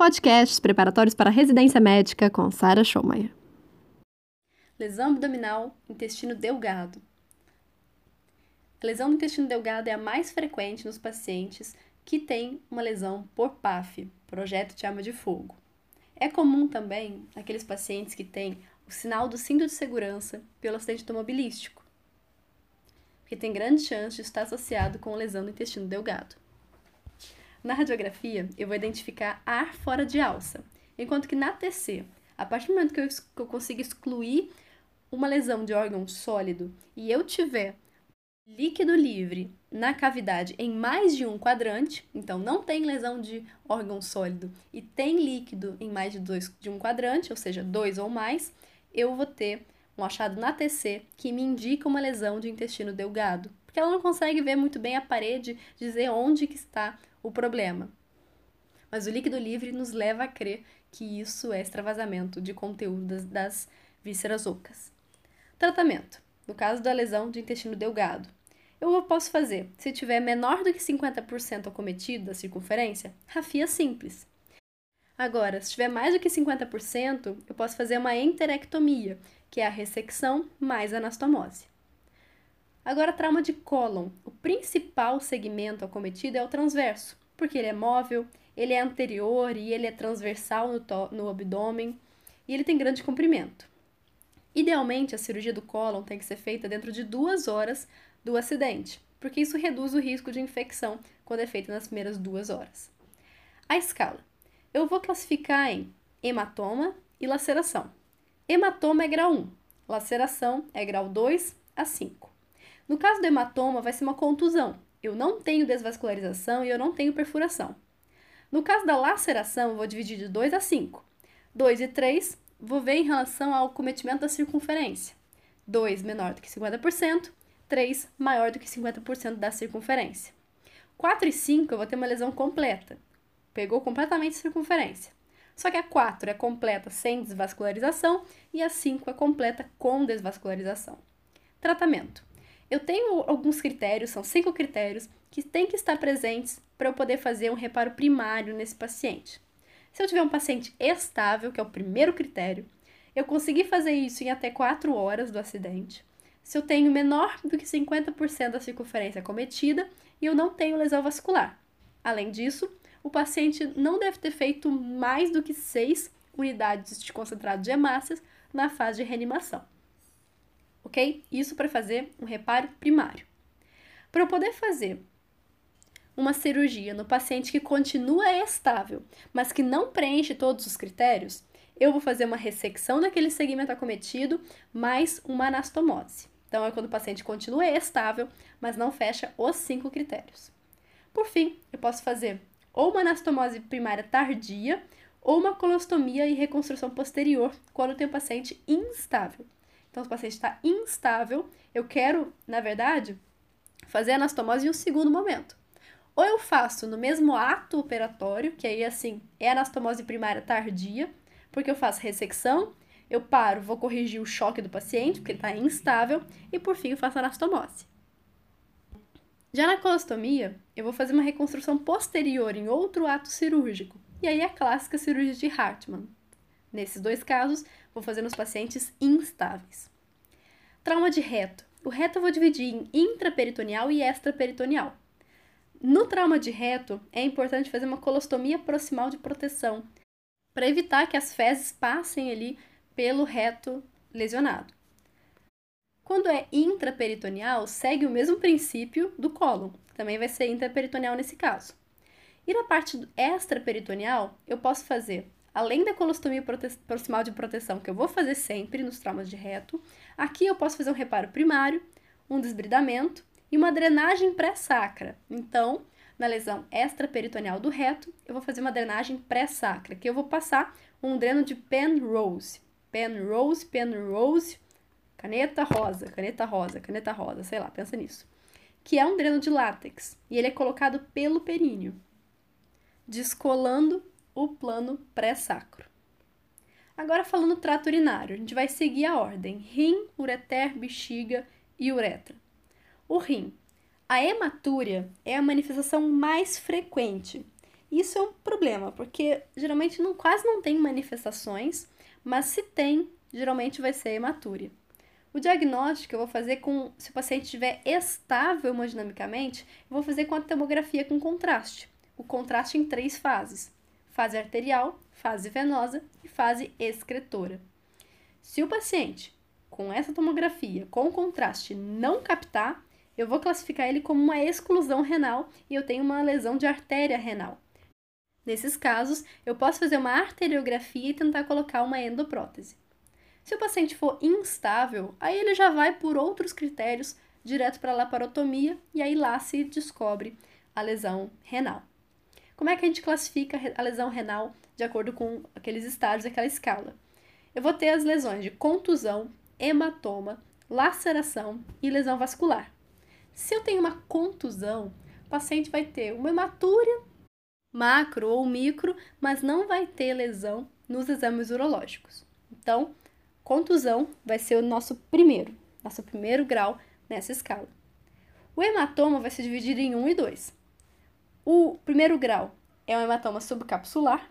Podcasts preparatórios para residência médica com Sara Schomayer. Lesão abdominal, intestino delgado. A lesão do intestino delgado é a mais frequente nos pacientes que têm uma lesão por PAF, projeto de arma de fogo. É comum também aqueles pacientes que têm o sinal do cinto de segurança pelo acidente automobilístico, porque tem grande chance de estar associado com lesão do intestino delgado. Na radiografia, eu vou identificar ar fora de alça, enquanto que na TC, a partir do momento que eu, que eu consigo excluir uma lesão de órgão sólido e eu tiver líquido livre na cavidade em mais de um quadrante, então não tem lesão de órgão sólido e tem líquido em mais de, dois, de um quadrante, ou seja, dois ou mais, eu vou ter um achado na TC que me indica uma lesão de intestino delgado, porque ela não consegue ver muito bem a parede, dizer onde que está o problema. Mas o líquido livre nos leva a crer que isso é extravasamento de conteúdo das, das vísceras ocas. Tratamento. No caso da lesão de intestino delgado, eu posso fazer, se tiver menor do que 50% acometido da circunferência, rafia simples. Agora, se tiver mais do que 50%, eu posso fazer uma enterectomia, que é a ressecção mais anastomose. Agora, trauma de cólon. O principal segmento acometido é o transverso, porque ele é móvel, ele é anterior e ele é transversal no, no abdômen e ele tem grande comprimento. Idealmente, a cirurgia do cólon tem que ser feita dentro de duas horas do acidente, porque isso reduz o risco de infecção quando é feita nas primeiras duas horas. A escala. Eu vou classificar em hematoma e laceração. Hematoma é grau 1, laceração é grau 2 a 5. No caso do hematoma, vai ser uma contusão. Eu não tenho desvascularização e eu não tenho perfuração. No caso da laceração, eu vou dividir de 2 a 5. 2 e 3, vou ver em relação ao cometimento da circunferência. 2 menor do que 50%, 3 maior do que 50% da circunferência. 4 e 5 eu vou ter uma lesão completa. Pegou completamente a circunferência. Só que a 4 é completa sem desvascularização e a 5 é completa com desvascularização. Tratamento. Eu tenho alguns critérios, são cinco critérios, que têm que estar presentes para eu poder fazer um reparo primário nesse paciente. Se eu tiver um paciente estável, que é o primeiro critério, eu consegui fazer isso em até 4 horas do acidente. Se eu tenho menor do que 50% da circunferência cometida e eu não tenho lesão vascular. Além disso, o paciente não deve ter feito mais do que 6 unidades de concentrado de hemácias na fase de reanimação ok? Isso para fazer um reparo primário. Para eu poder fazer uma cirurgia no paciente que continua estável, mas que não preenche todos os critérios, eu vou fazer uma ressecção daquele segmento acometido mais uma anastomose. Então, é quando o paciente continua estável, mas não fecha os cinco critérios. Por fim, eu posso fazer ou uma anastomose primária tardia ou uma colostomia e reconstrução posterior quando tem um paciente instável. Então, se o paciente está instável, eu quero, na verdade, fazer anastomose em um segundo momento. Ou eu faço no mesmo ato operatório, que aí, assim, é anastomose primária tardia, porque eu faço ressecção, eu paro, vou corrigir o choque do paciente, porque ele está instável, e por fim eu faço anastomose. Já na colostomia, eu vou fazer uma reconstrução posterior em outro ato cirúrgico, e aí é a clássica cirurgia de Hartmann. Nesses dois casos, vou fazer nos pacientes instáveis. Trauma de reto. O reto eu vou dividir em intraperitoneal e extraperitoneal. No trauma de reto, é importante fazer uma colostomia proximal de proteção, para evitar que as fezes passem ali pelo reto lesionado. Quando é intraperitoneal, segue o mesmo princípio do cólon, também vai ser intraperitoneal nesse caso. E na parte extraperitoneal, eu posso fazer além da colostomia proximal de proteção, que eu vou fazer sempre nos traumas de reto, aqui eu posso fazer um reparo primário, um desbridamento e uma drenagem pré-sacra. Então, na lesão extraperitoneal do reto, eu vou fazer uma drenagem pré-sacra, que eu vou passar um dreno de Penrose. Penrose, Penrose, caneta rosa, caneta rosa, caneta rosa, sei lá, pensa nisso. Que é um dreno de látex, e ele é colocado pelo períneo, descolando o plano pré-sacro. Agora falando trato urinário, a gente vai seguir a ordem: rim, ureter, bexiga e uretra. O rim. A hematúria é a manifestação mais frequente Isso é um problema, porque geralmente não, quase não tem manifestações, mas se tem, geralmente vai ser hematúria. O diagnóstico eu vou fazer com, se o paciente estiver estável hemodinamicamente, eu vou fazer com a tomografia com contraste. O contraste em três fases: fase arterial, fase venosa e fase excretora. Se o paciente com essa tomografia com contraste não captar, eu vou classificar ele como uma exclusão renal e eu tenho uma lesão de artéria renal. Nesses casos, eu posso fazer uma arteriografia e tentar colocar uma endoprótese. Se o paciente for instável, aí ele já vai por outros critérios direto para a laparotomia e aí lá se descobre a lesão renal. Como é que a gente classifica a lesão renal de acordo com aqueles estágios daquela escala? Eu vou ter as lesões de contusão, hematoma, laceração e lesão vascular. Se eu tenho uma contusão, o paciente vai ter uma hematúria macro ou micro, mas não vai ter lesão nos exames urológicos. Então, contusão vai ser o nosso primeiro, nosso primeiro grau nessa escala. O hematoma vai se dividir em 1 e 2. O primeiro grau é o hematoma subcapsular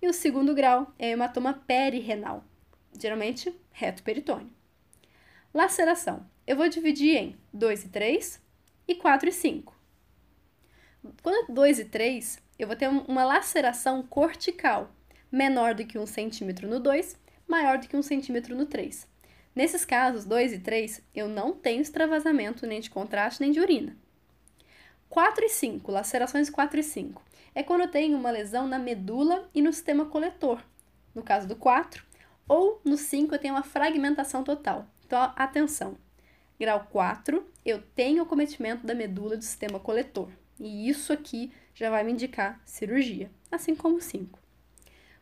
e o segundo grau é o hematoma perirrenal, geralmente reto peritônio. Laceração. Eu vou dividir em 2 e 3 e 4 e 5. Quando é 2 e 3, eu vou ter uma laceração cortical, menor do que 1 centímetro no 2, maior do que 1 centímetro no 3. Nesses casos, 2 e 3, eu não tenho extravasamento nem de contraste nem de urina. 4 e 5, lacerações 4 e 5, é quando eu tenho uma lesão na medula e no sistema coletor. No caso do 4, ou no 5 eu tenho uma fragmentação total. Então, atenção. Grau 4, eu tenho o cometimento da medula do sistema coletor. E isso aqui já vai me indicar cirurgia, assim como 5.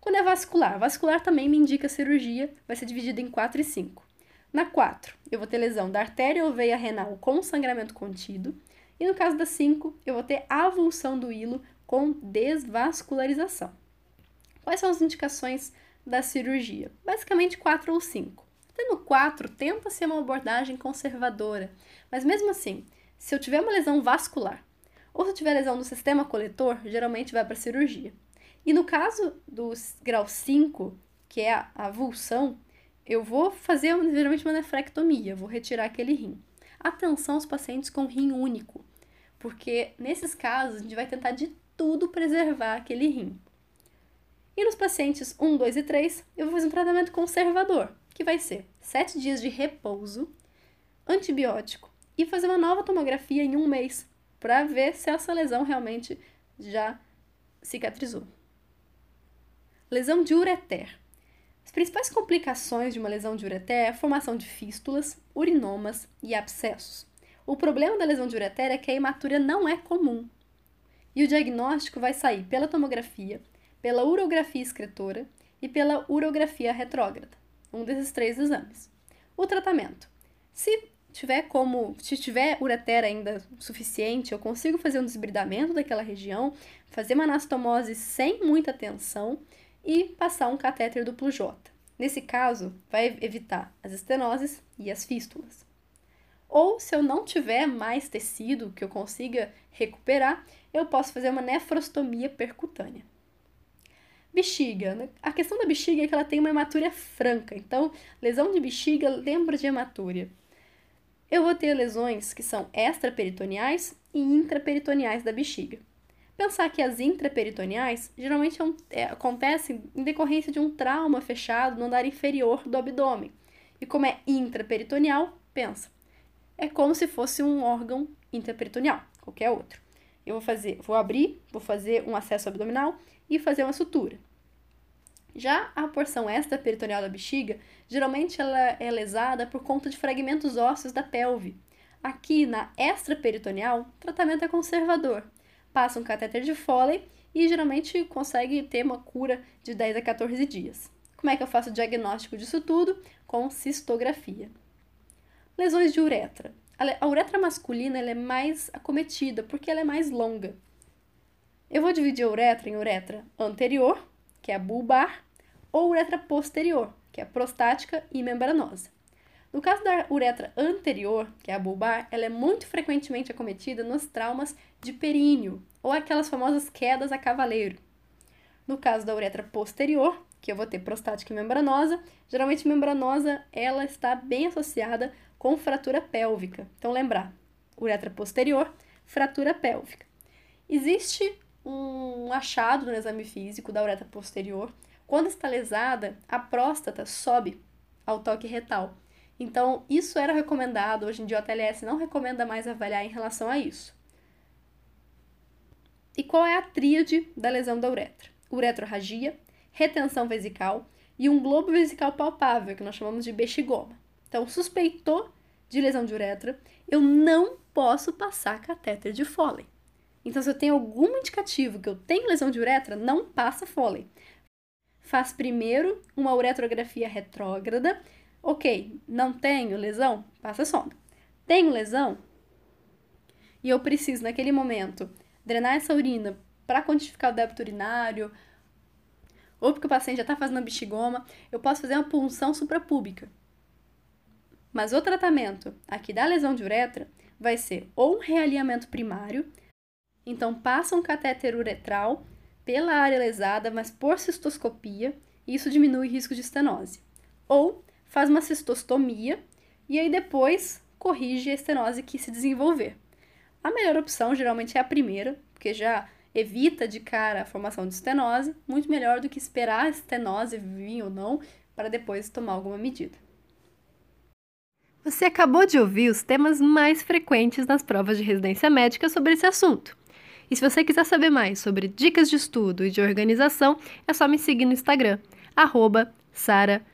Quando é vascular, vascular também me indica cirurgia, vai ser dividido em 4 e 5. Na 4, eu vou ter lesão da artéria ou veia renal com sangramento contido. E no caso da 5, eu vou ter avulsão do hilo com desvascularização. Quais são as indicações da cirurgia? Basicamente 4 ou 5. Até no 4, tenta ser uma abordagem conservadora, mas mesmo assim, se eu tiver uma lesão vascular ou se eu tiver lesão no sistema coletor, geralmente vai para cirurgia. E no caso do grau 5, que é a avulsão, eu vou fazer geralmente uma nefrectomia, vou retirar aquele rim. Atenção aos pacientes com rim único, porque nesses casos a gente vai tentar de tudo preservar aquele rim. E nos pacientes 1, 2 e 3, eu vou fazer um tratamento conservador, que vai ser 7 dias de repouso, antibiótico e fazer uma nova tomografia em um mês para ver se essa lesão realmente já cicatrizou. Lesão de ureter. As principais complicações de uma lesão de ureter é a formação de fístulas, urinomas e abscessos. O problema da lesão de ureter é que a hematúria não é comum. E o diagnóstico vai sair pela tomografia, pela urografia excretora e pela urografia retrógrada, um desses três exames. O tratamento. Se tiver como, se tiver ureter ainda suficiente, eu consigo fazer um desbridamento daquela região, fazer uma anastomose sem muita tensão e passar um catéter duplo J. Nesse caso, vai evitar as estenoses e as fístulas. Ou se eu não tiver mais tecido que eu consiga recuperar, eu posso fazer uma nefrostomia percutânea. Bexiga. A questão da bexiga é que ela tem uma hematúria franca, então lesão de bexiga lembra de hematúria eu vou ter lesões que são extraperitoneais e intraperitoneais da bexiga. Pensar que as intraperitoneais geralmente é é, acontecem em decorrência de um trauma fechado no andar inferior do abdômen. E como é intraperitoneal, pensa, é como se fosse um órgão intraperitoneal, qualquer outro. Eu vou fazer, vou abrir, vou fazer um acesso abdominal e fazer uma sutura. Já a porção extraperitoneal da bexiga, geralmente ela é lesada por conta de fragmentos ósseos da pelve. Aqui na extraperitoneal, o tratamento é conservador. Passa um catéter de Foley e geralmente consegue ter uma cura de 10 a 14 dias. Como é que eu faço o diagnóstico disso tudo? Com cistografia. Lesões de uretra. A uretra masculina é mais acometida porque ela é mais longa. Eu vou dividir a uretra em uretra anterior, que é a bulbar, ou uretra posterior, que é prostática e membranosa. No caso da uretra anterior, que é a bulbar, ela é muito frequentemente acometida nos traumas de períneo, ou aquelas famosas quedas a cavaleiro. No caso da uretra posterior, que eu vou ter prostática e membranosa, geralmente membranosa ela está bem associada com fratura pélvica. Então lembrar, uretra posterior, fratura pélvica. Existe um achado no exame físico da uretra posterior. Quando está lesada, a próstata sobe ao toque retal. Então, isso era recomendado, hoje em dia o TLS não recomenda mais avaliar em relação a isso. E qual é a tríade da lesão da uretra? Uretrorragia, retenção vesical e um globo vesical palpável, que nós chamamos de bexigoma. Então, suspeitou de lesão de uretra, eu não posso passar catéter de Foley. Então, se eu tenho algum indicativo que eu tenho lesão de uretra, não passa Foley. Faz primeiro uma uretrografia retrógrada. Ok, não tenho lesão? Passa sonda. Tenho lesão? E eu preciso, naquele momento, drenar essa urina para quantificar o débito urinário, ou porque o paciente já está fazendo bexigoma, eu posso fazer uma punção suprapúbica. Mas o tratamento aqui da lesão de uretra vai ser ou um realinhamento primário, então passa um catéter uretral pela área lesada, mas por cistoscopia, e isso diminui o risco de estenose. Ou faz uma cistostomia e aí depois corrige a estenose que se desenvolver. A melhor opção geralmente é a primeira, porque já evita de cara a formação de estenose, muito melhor do que esperar a estenose vir ou não para depois tomar alguma medida. Você acabou de ouvir os temas mais frequentes nas provas de residência médica sobre esse assunto. E se você quiser saber mais sobre dicas de estudo e de organização, é só me seguir no Instagram, arroba Sara.